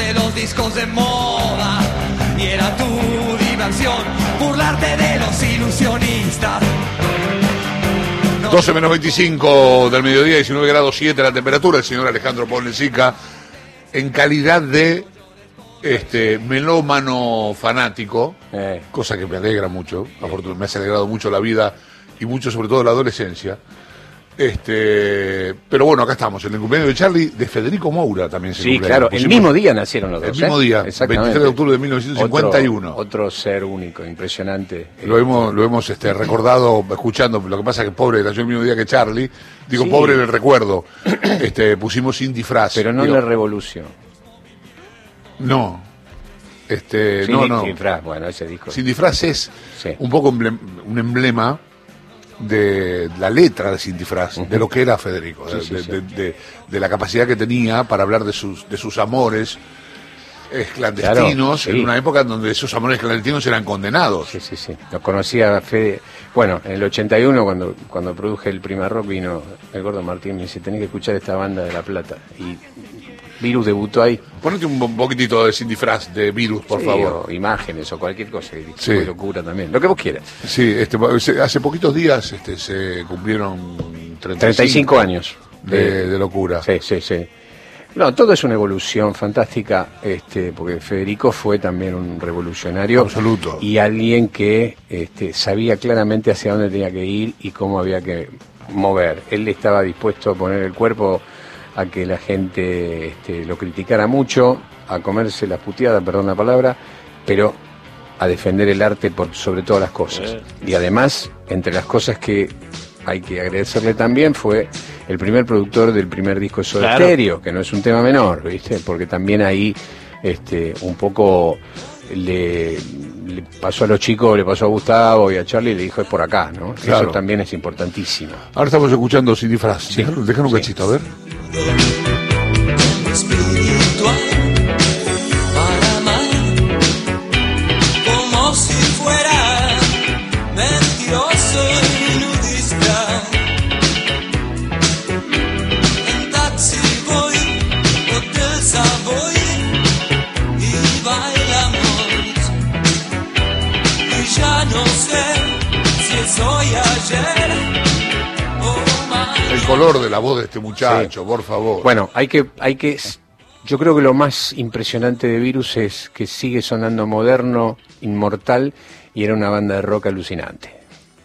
comprarte los discos de moda. Y era tu diversión burlarte de los ilusionistas. 12 menos 25 del mediodía, 19 grados 7 la temperatura. El señor Alejandro Ponlecica, en calidad de este melómano fanático, Eh. cosa que me alegra mucho, afortun- me ha alegrado mucho la vida y mucho sobre todo la adolescencia. Este, pero bueno, acá estamos, en el cumpleaños de Charlie, de Federico Moura también se Sí, cumpleaños. claro, el mismo día nacieron los El dos. mismo ¿eh? día, Exactamente. 23 de octubre de 1951. Otro, otro ser único, impresionante. Lo hemos, lo hemos este, recordado escuchando, lo que pasa es que pobre nació el mismo día que Charlie, digo Sí. pobre en el recuerdo, este, pusimos sin disfraz. Pero no Digo, la revolución. No, este, Sí, no, no. Sin disfraz, bueno, ese disco. Sin disfraz es Sí. un poco emblem- un emblema de la letra de Sin disfraz, de lo que era Federico, de, sí, de- sí. de- de- de la capacidad que tenía para hablar de sus, de sus amores eh, clandestinos, Claro, en una época donde esos amores clandestinos eran condenados. Sí, sí, sí. Lo conocía Fede. Bueno, en el 81, cuando, cuando produje el primer rock, vino el gordo Martín y me dice: Tenés que escuchar esta banda de La Plata. Y Virus debutó ahí. Ponete un, poquitito de Sin disfraz de virus, por Sí, favor. o imágenes o cualquier cosa. Sí. locura también. Lo que vos quieras. Sí, este, hace poquitos días este, se cumplieron 35, 35 años. de, de locura. Sí, sí, sí. No, todo es una evolución fantástica, este, porque Federico fue también un revolucionario. Absoluto. Y alguien que este, sabía claramente hacia dónde tenía que ir y cómo había que mover. Él estaba dispuesto a poner el cuerpo a que la gente este, lo criticara mucho, a comerse las puteadas, perdón la palabra, pero a defender el arte por sobre todas las cosas. Y además, entre las cosas que hay que agradecerle también fue el primer productor del primer disco de Soda Claro. Stereo, que no es un tema menor, ¿viste? Porque también ahí este, un poco le, le pasó a los chicos, le pasó a Gustavo y a Charlie y le dijo es por acá, ¿no? Claro. Eso también es importantísimo. Ahora estamos escuchando Sin disfraz. Déjalo- Déjalo un cachito, a ver. De la voz de este muchacho, por favor. Bueno, hay que, hay que, yo creo que lo más impresionante de Virus es que sigue sonando moderno, inmortal y era una banda de rock alucinante.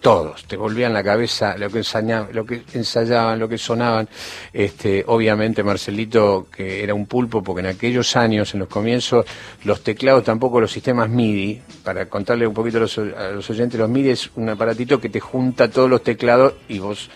Todos, te volvían la cabeza lo que ensañaban, lo que ensayaban, lo que sonaban. Este, obviamente Marcelito, que era un pulpo, porque en aquellos años, en los comienzos, los teclados, tampoco los sistemas MIDI, para contarle un poquito a los, a los oyentes, los MIDI es un aparatito que te junta todos los teclados y vos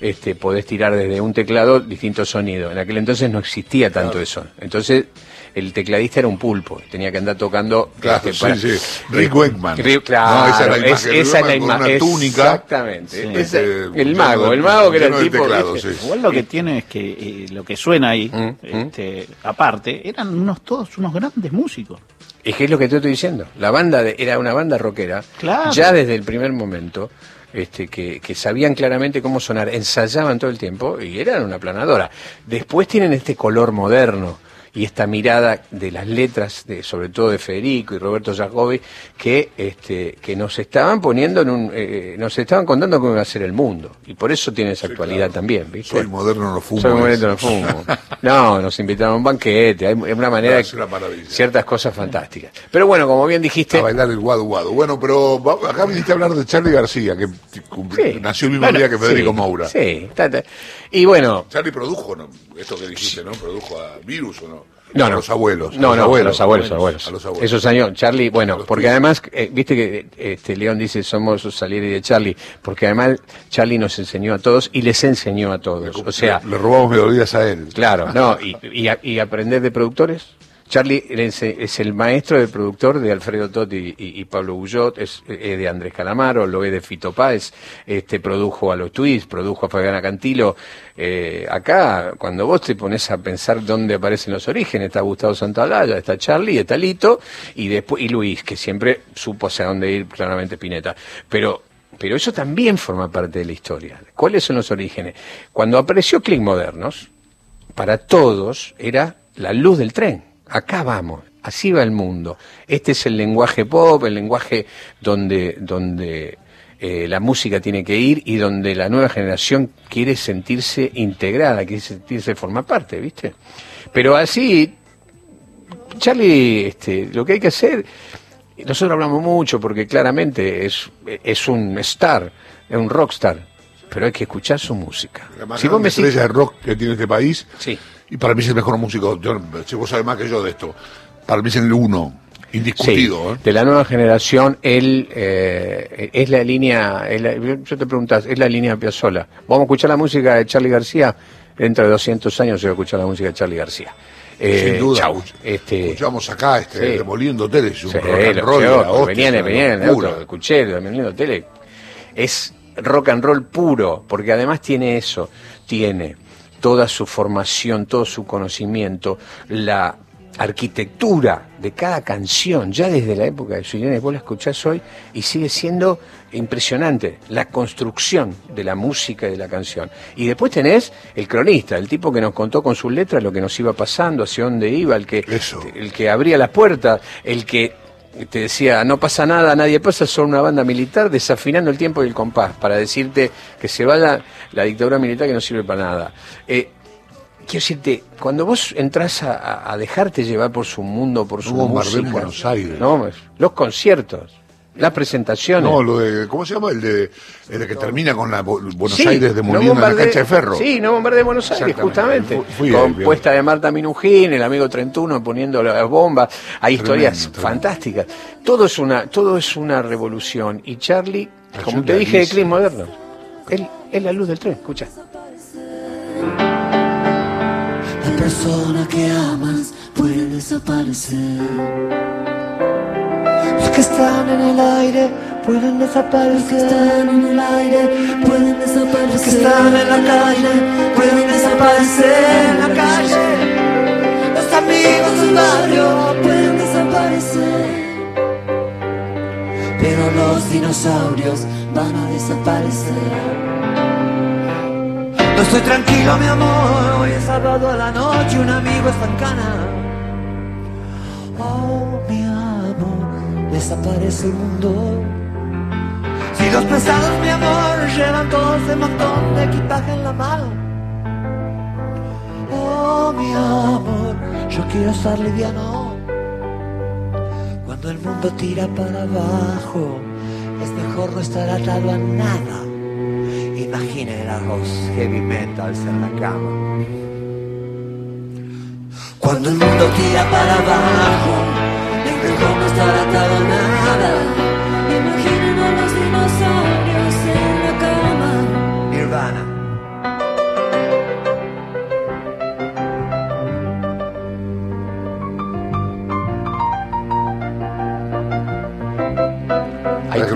este, podés tirar desde un teclado distintos sonidos. En aquel entonces no existía tanto eso. Entonces el tecladista era un pulpo, tenía que andar tocando. Claro, este, sí, para- sí. Rick Wakeman. Ri- claro, No, esa es la imagen. Rick esa es la una túnica. Exactamente. Sí. El mago, el mago que era el tipo. Igual lo que tiene es que eh, lo que suena ahí, Mm, este, aparte, eran unos todos unos grandes músicos. Es que es lo que te estoy diciendo. La banda de- era una banda rockera, Claro. ya desde el primer momento, este, que, que sabían claramente cómo sonar, ensayaban todo el tiempo y eran una planadora. Después tienen este color moderno y esta mirada de las letras, de, sobre todo de Federico y Roberto Jacobi, que, este, que nos estaban poniendo en un, eh, nos estaban contando cómo iba a ser el mundo. Y por eso tiene esa actualidad también, ¿viste? Soy moderno, no fumo. Soy moderno, no fumo. No, nos invitaron a un banquete, hay una manera, es una maravilla. ciertas cosas fantásticas. Pero bueno, como bien dijiste, A bailar el guadu guadu. Bueno, pero acá viniste a hablar de Charlie García, que Sí. nació el mismo Bueno, día que Federico sí, Moura. Sí, y bueno, Charlie produjo, ¿no? Esto que dijiste, ¿no? Produjo a Virus o no? No, a no. los abuelos. No, no, a los abuelos, abuelos. A los abuelos. Esos años, Charlie, bueno, porque además, eh, viste que este León dice somos Salieri de Charlie, porque además Charlie nos enseñó a todos y les enseñó a todos. O sea, Le, le robamos melodías a él. Claro, no, y, y, y aprender de productores. Charlie es, el maestro del productor de Alfredo Totti y, Pablo Bullot, es, de Andrés Calamaro, lo es de Fito Páez, este, produjo a los Twists, produjo a Fabiana Cantilo. Eh, acá, cuando vos te pones a pensar dónde aparecen los orígenes, está Gustavo Santaolalla, está Charlie, está Lito, y después, y Luis, que siempre supo hacia dónde ir, claramente Pineta. Pero pero eso también forma parte de la historia. ¿Cuáles son los orígenes? Cuando apareció Click Modernos, para todos era la luz del tren. Acá vamos, así va el mundo. Este es el lenguaje pop, el lenguaje donde, donde eh, la música tiene que ir y donde la nueva generación quiere sentirse integrada, quiere sentirse formar parte, ¿viste? Pero así, Charlie, este, lo que hay que hacer, nosotros hablamos mucho porque claramente es, es un star, es un rockstar, pero hay que escuchar su música. La Si vos me estrella de rock que tiene este país. Sí. Y para mí es el mejor músico. Yo, si vos sabés más que yo de esto. Para mí es el uno. Indiscutido. Sí, ¿eh? de la nueva generación, él eh, es la línea, es la- yo te preguntas, es la línea Piazzolla. Vamos a escuchar la música de Charlie García, dentro de 200 años se va a escuchar la música de Charlie García. Eh, Sin duda. chau. Este, Escuchamos acá, este, sí. Demoliendo Hoteles, un Sí, rock and roll. la hostia, venían, es venían escuché, vendiendo tele. Es rock and roll puro, porque además tiene eso, tiene toda su formación, todo su conocimiento, la arquitectura de cada canción, ya desde la época de su vos la escuchás hoy y sigue siendo impresionante la construcción de la música y de la canción. Y después tenés el cronista, el tipo que nos contó con sus letras lo que nos iba pasando, hacia dónde iba, el que, Eso. el que abría las puertas, el que te decía, no pasa nada, nadie pasa, son una banda militar desafinando el tiempo y el compás para decirte que se vaya la dictadura militar que no sirve para nada. Eh, quiero decirte, cuando vos entras a, dejarte llevar por su mundo, por su música, Buenos Aires. no, los conciertos, las presentaciones. No, lo de. ¿Cómo se llama? El de, el de que termina con la Buenos Sí, Aires no demoliendo la bombardee- cancha de ferro. Sí, no bombardee Buenos Aires, justamente. Fui- fui ahí, Compuesta de Marta Minujín, el amigo 31 poniendo las bombas. Hay historias tremendo. fantásticas. Todo es una, todo es una revolución. Y Charlie, como te dije, de. Clis Moderno. Él es la luz del tren, escucha. La persona que amas puede desaparecer. Que están en el aire pueden desaparecer. Los que están en el aire pueden desaparecer. Los que están en la calle pueden desaparecer en la calle. Los amigos del barrio pueden desaparecer. Pero los dinosaurios van a desaparecer. No estoy tranquilo, mi amor. Hoy es sábado a la noche, un amigo está en cana. Oh, desaparece el mundo. Si los pesados, mi amor, llevan todo ese montón de equipaje en la mano. Oh, mi amor, yo quiero estar liviano. Cuando el mundo tira para abajo, es mejor no estar atado a nada. Imaginen a los heavy metals en la cama. Cuando el mundo tira para abajo, no estar atado a nada. Imaginen a los dinosaurios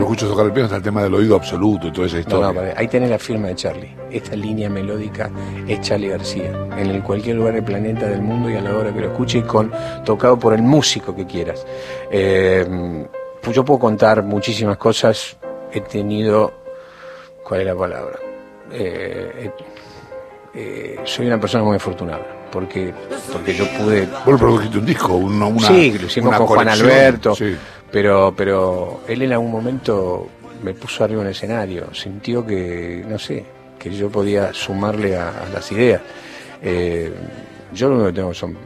lo escucho tocar el piano está el tema del oído absoluto y toda esa no, historia. no, pará, ahí tenés la firma de Charlie. Esta línea melódica es Charlie García. En el cualquier lugar del planeta, del mundo y a la hora que lo escuches, con, tocado por el músico que quieras. Eh, yo puedo contar muchísimas cosas. He tenido. ¿Cuál es la palabra? Eh, eh, soy una persona muy afortunada. Porque, porque yo pude Vos produjiste un disco, una, una sí, lo hicimos una con Juan Alberto, sí. Pero, pero él en algún momento me puso arriba el escenario, sintió que, no sé, que yo podía sumarle a, las ideas. Eh, yo lo único que tengo son,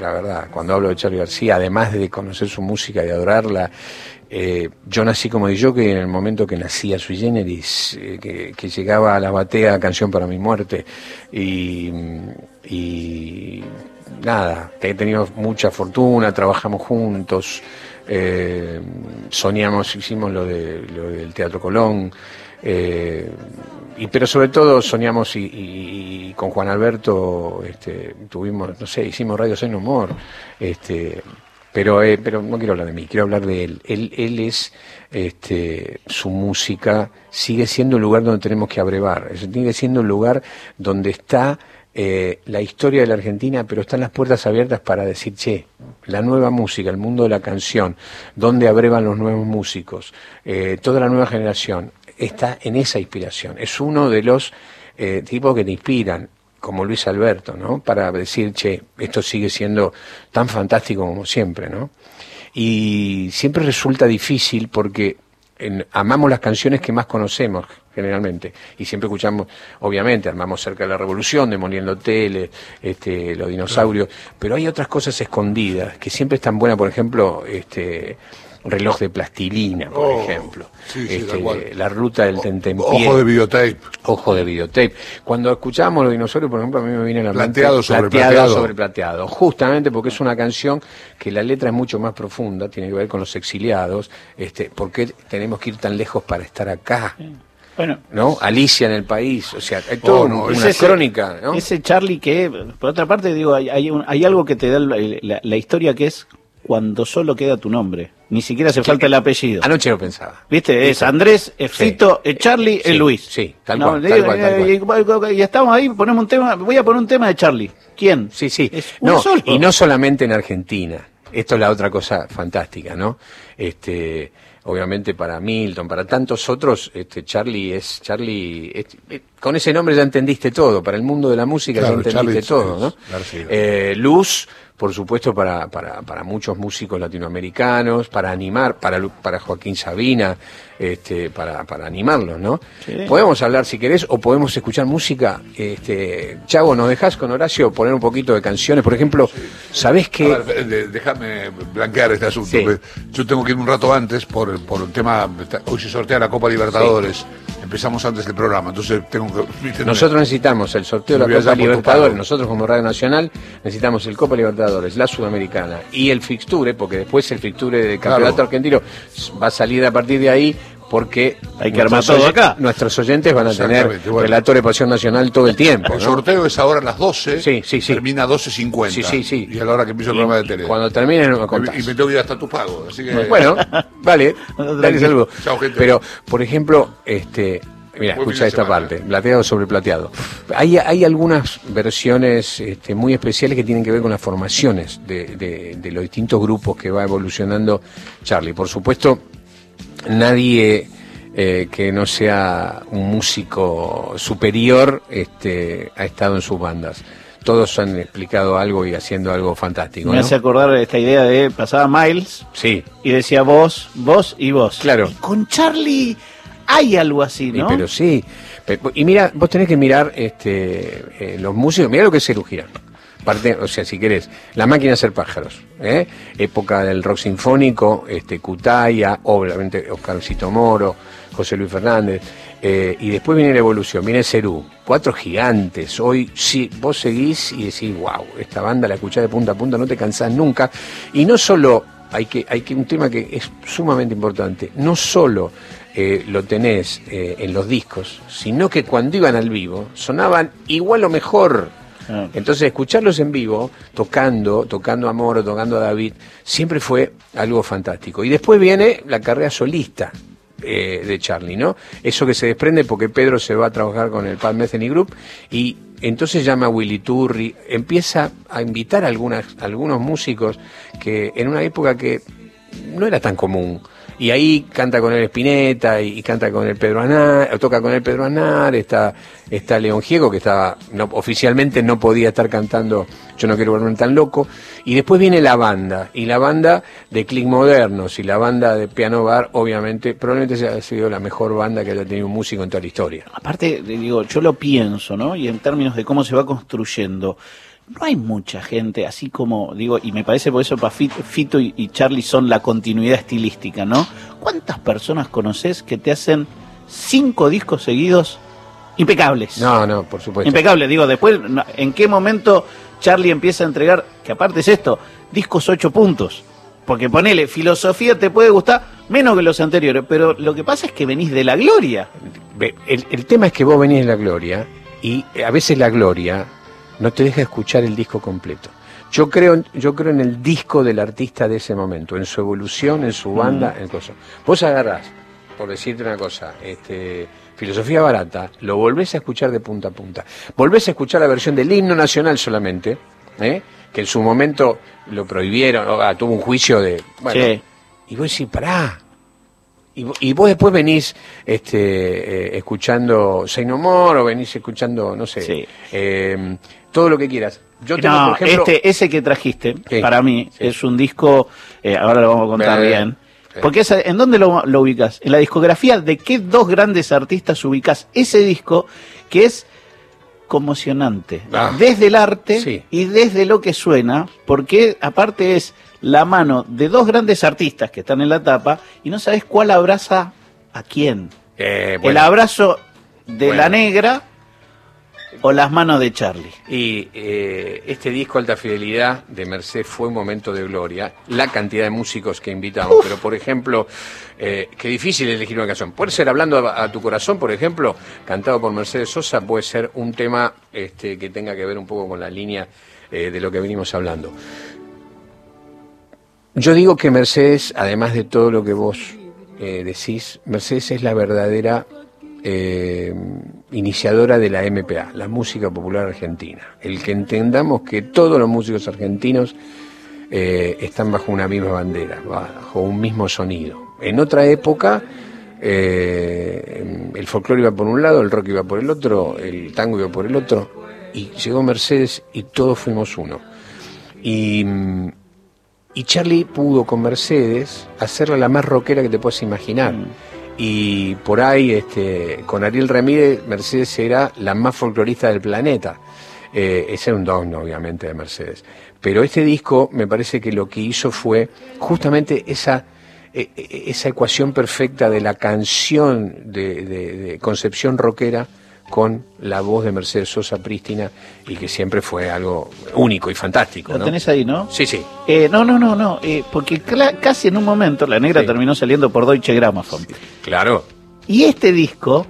la verdad, cuando hablo de Charlie García, además de conocer su música y adorarla, eh, yo nací como yo que en el momento que nacía Sui Generis, eh, que, que llegaba a la batea Canción para mi muerte, y, y nada, he tenido mucha fortuna, trabajamos juntos, eh, soñamos, hicimos lo, de, lo del Teatro Colón, eh, y pero sobre todo soñamos y, con Juan Alberto este, tuvimos, no sé, hicimos Radio Sin Humor, este, pero, eh, pero no quiero hablar de mí, quiero hablar de él. Él, él es, este, su música sigue siendo un lugar donde tenemos que abrevar, sigue siendo un lugar donde está eh, la historia de la Argentina, pero están las puertas abiertas para decir, che, la nueva música, el mundo de la canción, donde abrevan los nuevos músicos, eh, toda la nueva generación, está en esa inspiración. Es uno de los eh, tipos que te inspiran. como Luis Alberto, ¿no? Para decir, che, esto sigue siendo tan fantástico como siempre, ¿no? Y siempre resulta difícil porque en- amamos las canciones que más conocemos generalmente. Y siempre escuchamos obviamente armamos cerca de la revolución demoliendo hoteles este los dinosaurios. Pero hay otras cosas escondidas que siempre están buenas. Por ejemplo este reloj de plastilina por Oh, ejemplo sí, sí, Este, la ruta del tentempié Ojo de videotape. Ojo de videotape. Cuando escuchábamos los dinosaurios, por ejemplo, a mí me viene a la mente Plateado sobre plateado. sobre plateado. Justamente porque es una canción que la letra es mucho más profunda, tiene que ver con los exiliados. Este, ¿Por qué tenemos que ir tan lejos para estar acá? Bueno, ¿No? Alicia en el país. O sea, hay toda Oh, no, una ese- crónica, ¿no? Ese Charlie que, por otra parte, digo, hay, hay, un- hay algo que te da la, la- la historia que es cuando solo queda tu nombre. Ni siquiera hace falta el apellido. Anoche lo pensaba. ¿Viste? Es Andrés, es Sí. Fito, es Charlie, Sí, es Luis. sí, tal No, cual, digo, tal cual, tal eh, Y, y estamos ahí, ponemos un tema, voy a poner un tema de Charlie. ¿Quién? Sí, sí. Es No, solo. y no solamente en Argentina. Esto es la otra cosa fantástica, ¿no? Este, obviamente para Milton, para tantos otros, este Charlie es Charlie. es- eh, con ese nombre ya entendiste todo. Para el mundo de la música Claro, ya entendiste Charlie todo, es ¿no? Eh, Luz, por supuesto, para, para, para muchos músicos latinoamericanos, para animar, para, Lu- para Joaquín Sabina, este, para, para animarlos, ¿no? Sí. Podemos hablar si querés o podemos escuchar música. Este, Chavo, ¿nos dejás con Horacio poner un poquito de canciones? Por ejemplo, ¿sabés qué? A ver, de- déjame blanquear este asunto. Sí. Yo tengo que ir un rato antes por, el- por un tema. Hoy se sortea la Copa Libertadores. Empezamos antes del programa, entonces tengo que. Nosotros necesitamos el sorteo de la Copa Libertadores, nosotros como Radio Nacional necesitamos el Copa Libertadores, la Sudamericana y el Fixture, porque después el Fixture del Campeonato Claro. Argentino va a salir a partir de ahí porque Hay que armar todo acá. Nuestros oyentes van a tener bueno. relator de Pasión Nacional todo el tiempo. El ¿no? sorteo es ahora a las 12. Sí, sí, sí. Termina a 12.50. Sí, sí, sí. Y a la hora que empieza el Y- programa de y tele. Cuando termine me contás. y me tengo que ir hasta tu pago. Así que. Bueno, vale, dale saludo. Chao, gente. Pero, por ejemplo, este, mira, escucha esta semana, parte, plateado sobre plateado. Hay, hay algunas versiones este, muy especiales que tienen que ver con las formaciones de, de- de los distintos grupos que va evolucionando Charlie. Por supuesto, nadie eh, que no sea un músico superior este, ha estado en sus bandas. Todos han explicado algo y haciendo algo fantástico. Me ¿no? hace acordar esta idea de pasaba Miles Sí, y decía vos, vos y vos. Claro. Y con Charlie hay algo así, Y, ¿no? pero sí. Y mira, vos tenés que mirar este, eh, los músicos, mira lo que es Girán. Parte, o sea, si querés, la máquina de hacer pájaros, ¿eh? época del rock sinfónico, este, Cutaya, obviamente Oscarcito Moro, José Luis Fernández, eh, y después viene la evolución, viene Cerú, cuatro gigantes, hoy sí, vos seguís y decís, wow, esta banda la escuchás de punta a punta, no te cansás nunca, y no solo, hay que, hay que, un tema que es sumamente importante, no solo eh, lo tenés eh, en los discos, sino que cuando iban al vivo sonaban igual o mejor. Ah. Entonces escucharlos en vivo, tocando, tocando a Moro, tocando a David, siempre fue algo fantástico. Y después viene la carrera solista eh, de Charlie, ¿no? Eso que se desprende porque Pedro se va a trabajar con el Pat Metheny Group y entonces llama a Willy Turri, empieza a invitar a algunas, a algunos músicos que en una época que no era tan común. Y ahí canta con el Espineta y, canta con el Pedro Anar, toca con el Pedro Anar, está, está León Giego, que estaba, no, oficialmente no podía estar cantando Yo no quiero volverme tan loco. Y después viene la banda, y la banda de Click Modernos y la banda de Piano Bar, obviamente, probablemente ha sido la mejor banda que haya tenido un músico en toda la historia. Aparte, digo, yo lo pienso, ¿no? Y en términos de cómo se va construyendo, no hay mucha gente, así como, digo, y me parece por eso Fito y, Charlie son la continuidad estilística, ¿no? ¿Cuántas personas conoces que te hacen cinco discos seguidos impecables? No, no, por supuesto. Impecables, digo, después, ¿en qué momento Charlie empieza a entregar, que aparte es esto, discos ocho puntos? Porque ponele, filosofía te puede gustar menos que los anteriores, pero lo que pasa es que venís de la gloria. El, el tema es que vos venís de la gloria y a veces la gloria no te deja escuchar el disco completo. Yo creo, en- yo creo en el disco del artista de ese momento, en su evolución, en su banda, en cosas. Vos agarrás, por decirte una cosa, este, filosofía barata, lo volvés a escuchar de punta a punta. Volvés a escuchar la versión del himno nacional solamente, ¿eh? que en su momento lo prohibieron, o, ah, tuvo un juicio de... Bueno, Sí. Y vos decís, pará, Y, vo- y vos después venís este, eh, escuchando Say No More o venís escuchando, no sé, Sí. eh, todo lo que quieras. Yo tengo, No, por ejemplo, este, ese que trajiste, Sí. para mí, Sí. es un disco, eh, ahora lo vamos a contar Eh, bien. sí. Porque esa- ¿en dónde lo, lo ubicas? En la discografía de qué dos grandes artistas ubicas ese disco que es conmocionante. Ah. desde el arte Sí. y desde lo que suena, porque aparte es la mano de dos grandes artistas que están en la tapa y no sabes cuál abraza a quién. eh, El abrazo de Bueno. la negra o las manos de Charlie. Y eh, este disco Alta Fidelidad de Mercedes fue un momento de gloria. La cantidad de músicos que invitamos, pero por ejemplo, eh, qué difícil elegir una canción. Puede ser Hablando a, a tu corazón, por ejemplo, cantado por Mercedes Sosa, puede ser un tema este, que tenga que ver un poco con la línea eh, de lo que venimos hablando. Yo digo que Mercedes, además de todo lo que vos eh, decís, Mercedes es la verdadera eh, iniciadora de la MPA, la música popular argentina. El que entendamos que todos los músicos argentinos eh, están bajo una misma bandera, bajo un mismo sonido. En otra época, el folclore iba por un lado, el rock iba por el otro, el tango iba por el otro, y llegó Mercedes y todos fuimos uno. Y, mm, y Charlie pudo con Mercedes hacerla la más rockera que te puedas imaginar. Y por ahí, este, con Ariel Ramírez, Mercedes era la más folclorista del planeta. Eh, ese era un don, obviamente, de Mercedes. Pero este disco me parece que lo que hizo fue justamente esa, eh, eh, esa ecuación perfecta de la canción de, de- de concepción rockera con la voz de Mercedes Sosa prístina y que siempre fue algo único y fantástico. Lo ¿no? tenés ahí, ¿no? Sí, sí. Eh, no, no, no, no, eh, porque casi en un momento la negra Sí. terminó saliendo por Deutsche Grammophon. Claro. Y este disco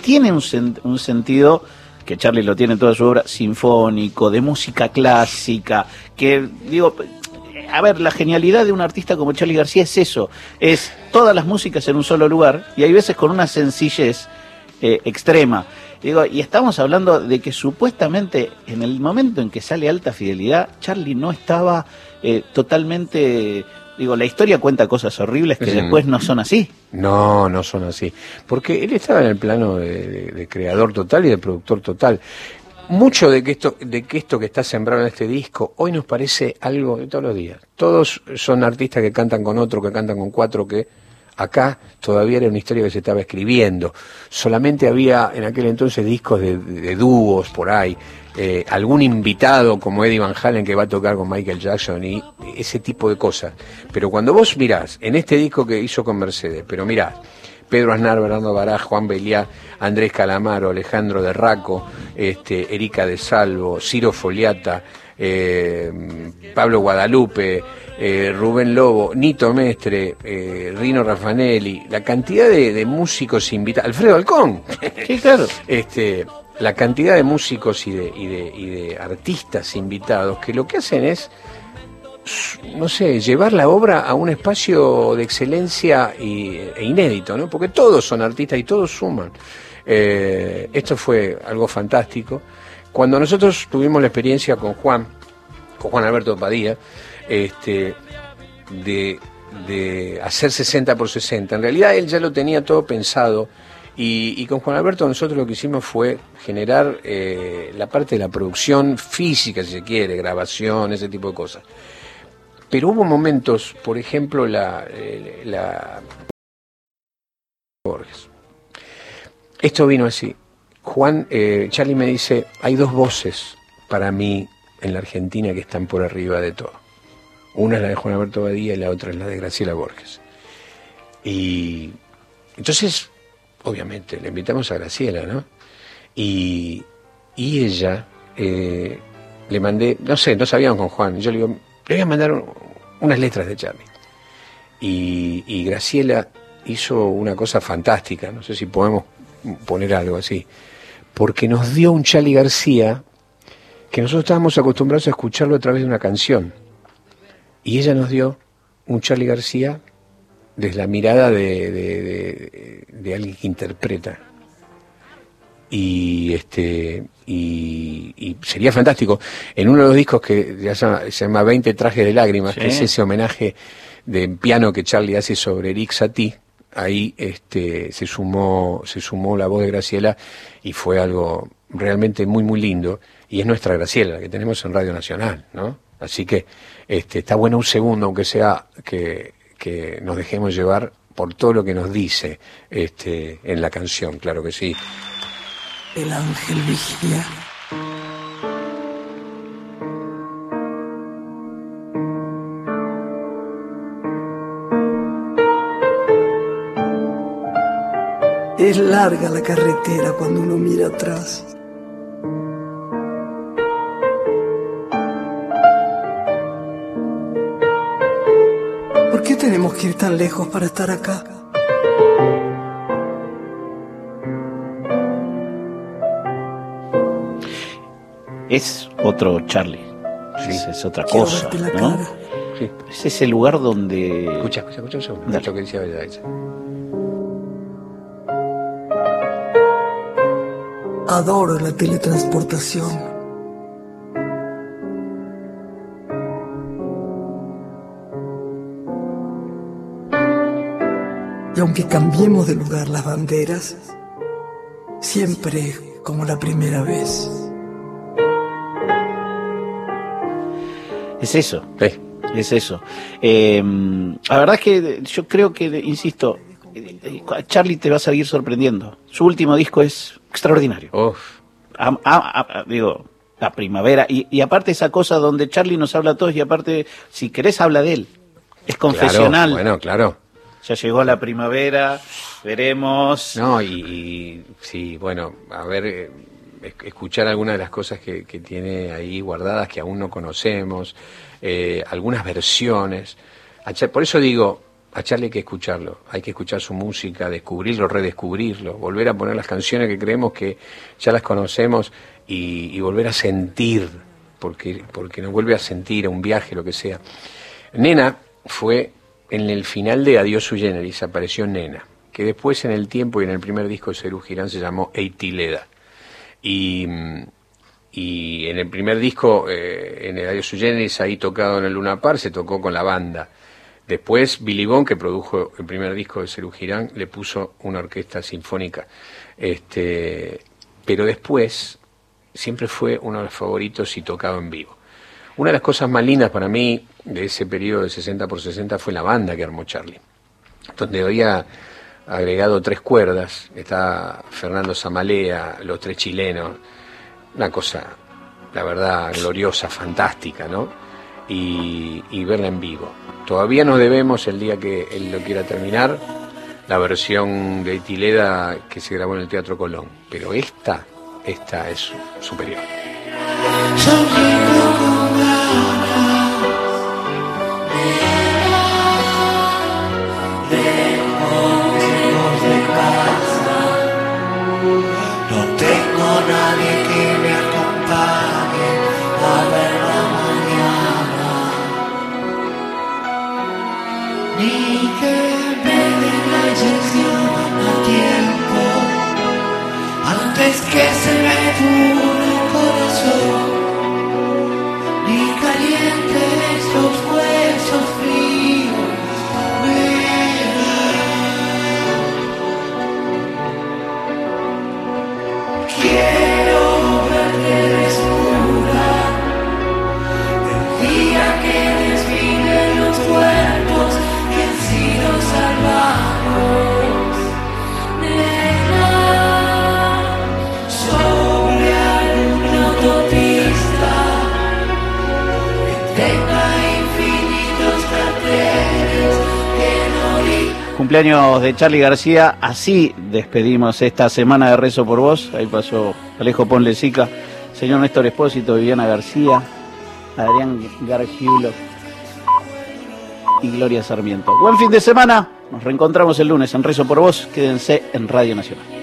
tiene un, sen- un sentido que Charlie lo tiene en toda su obra, sinfónico, de música clásica, que digo, a ver, la genialidad de un artista como Charlie García es eso, es todas las músicas en un solo lugar y hay veces con una sencillez eh, extrema. Digo, y estamos hablando de que supuestamente en el momento en que sale alta fidelidad, Charlie no estaba eh, totalmente, digo, la historia cuenta cosas horribles que después no son así. No, no son así. Porque él estaba en el plano de, de- de creador total y de productor total. Mucho de que, esto, de que esto que está sembrado en este disco hoy nos parece algo de todos los días. Todos son artistas que cantan con otro, que cantan con cuatro, que acá todavía era una historia que se estaba escribiendo. Solamente había en aquel entonces discos de, dúos por ahí. eh, algún invitado como Eddie Van Halen que va a tocar con Michael Jackson y ese tipo de cosas. Pero cuando vos mirás en este disco que hizo con Mercedes, pero mirás Pedro Aznar, Bernardo Bará, Juan Beliá, Andrés Calamaro, Alejandro de Raco, este, Erika de Salvo, Ciro Foliata, eh, Pablo Guadalupe, eh, Rubén Lobo, Nito Mestre, eh, Rino Raffanelli, la cantidad de, de músicos invitados, Alfredo Alcón, Sí, claro. este, la cantidad de músicos y de, y de, y de artistas invitados que lo que hacen es, no sé, llevar la obra a un espacio de excelencia y, e inédito, ¿no? Porque todos son artistas y todos suman. Eh, esto fue algo fantástico. Cuando nosotros tuvimos la experiencia con Juan, con Juan Alberto Padilla, este, de, de hacer 60 por 60. En realidad él ya lo tenía todo pensado y, con Juan Alberto nosotros lo que hicimos fue generar eh, la parte de la producción física, si se quiere, grabación, ese tipo de cosas. Pero hubo momentos, por ejemplo, la, eh, Borges. Esto vino así. Juan, eh, Charlie me dice, hay dos voces para mí en la Argentina que están por arriba de todo. Una es la de Juan Alberto Badía y la otra es la de Graciela Borges. Y entonces, obviamente, le invitamos a Graciela, ¿no? Y, y ella, eh, le mandé, no sé, no sabíamos con Juan, yo le digo, le voy a mandar un- unas letras de Charlie. Y, y Graciela hizo una cosa fantástica, no sé si podemos poner algo así, porque nos dio un Charlie García que nosotros estábamos acostumbrados a escucharlo a través de una canción. Y ella nos dio un Charlie García desde la mirada de, de- de- de alguien que interpreta. Y este y, y sería fantástico. En uno de los discos que ya se llama, se llama 20 trajes de lágrimas, Sí. que es ese homenaje de piano que Charlie hace sobre Eric Satie, ahí este, se sumó, se sumó la voz de Graciela y fue algo realmente muy muy lindo y es nuestra Graciela la que tenemos en Radio Nacional, ¿no? Así que este, está bueno un segundo, aunque sea que, nos dejemos llevar por todo lo que nos dice este, en la canción, claro que sí. El ángel vigía. Es larga la carretera cuando uno mira atrás. Tenemos que ir tan lejos para estar acá? Es otro Charlie. Es, es otra Quiero cosa. verte la ¿no? cara. Sí. Es ese lugar donde. Escucha, escucha, escucha un segundo. Lo que decía. Adoro la teletransportación. Aunque cambiemos de lugar las banderas, siempre es como la primera vez. Es eso. Sí. Es eso. Eh, la verdad es que yo creo que, insisto, eh, eh, Charlie te va a seguir sorprendiendo. Su último disco es extraordinario. Uf. A- a- a- digo, la primavera. Y, y aparte esa cosa donde Charlie nos habla a todos y aparte, si querés, habla de él. Es confesional. Claro, bueno, claro. Ya llegó la primavera, veremos. No, y, y sí, bueno, a ver, eh, es- escuchar algunas de las cosas que, tiene ahí guardadas que aún no conocemos, eh, algunas versiones. Por eso digo, a Charlie hay que escucharlo, hay que escuchar su música, descubrirlo, redescubrirlo, volver a poner las canciones que creemos que ya las conocemos y, y volver a sentir, porque, porque nos vuelve a sentir, a un viaje, lo que sea. Nena fue en el final de Adiós su generis, apareció Nena, que después en el tiempo y en el primer disco de Cerú Girán se llamó Eitileda. Y, y en el primer disco, eh, en el Adiós su generis, ahí tocado en el Luna Par, se tocó con la banda. Después Billy Bond, que produjo el primer disco de Cerú Girán, le puso una orquesta sinfónica. Este, pero después siempre fue uno de los favoritos y tocado en vivo. Una de las cosas más lindas para mí de ese periodo de 60 por 60 fue la banda que armó Charlie, donde había agregado tres cuerdas, está Fernando Zamalea, los tres chilenos, una cosa, la verdad, gloriosa, fantástica, ¿no? Y, y verla en vivo. Todavía nos debemos, el día que él lo quiera terminar, la versión de Tileda que se grabó en el Teatro Colón, pero esta, esta es superior. Cumpleaños de Charlie García, así despedimos esta semana de Rezo por Vos. Ahí pasó Alejo Ponlecica, señor Néstor Espósito, Viviana García, Adrián Gargiulo y Gloria Sarmiento. Buen fin de semana, nos reencontramos el lunes en Rezo por Vos, quédense en Radio Nacional.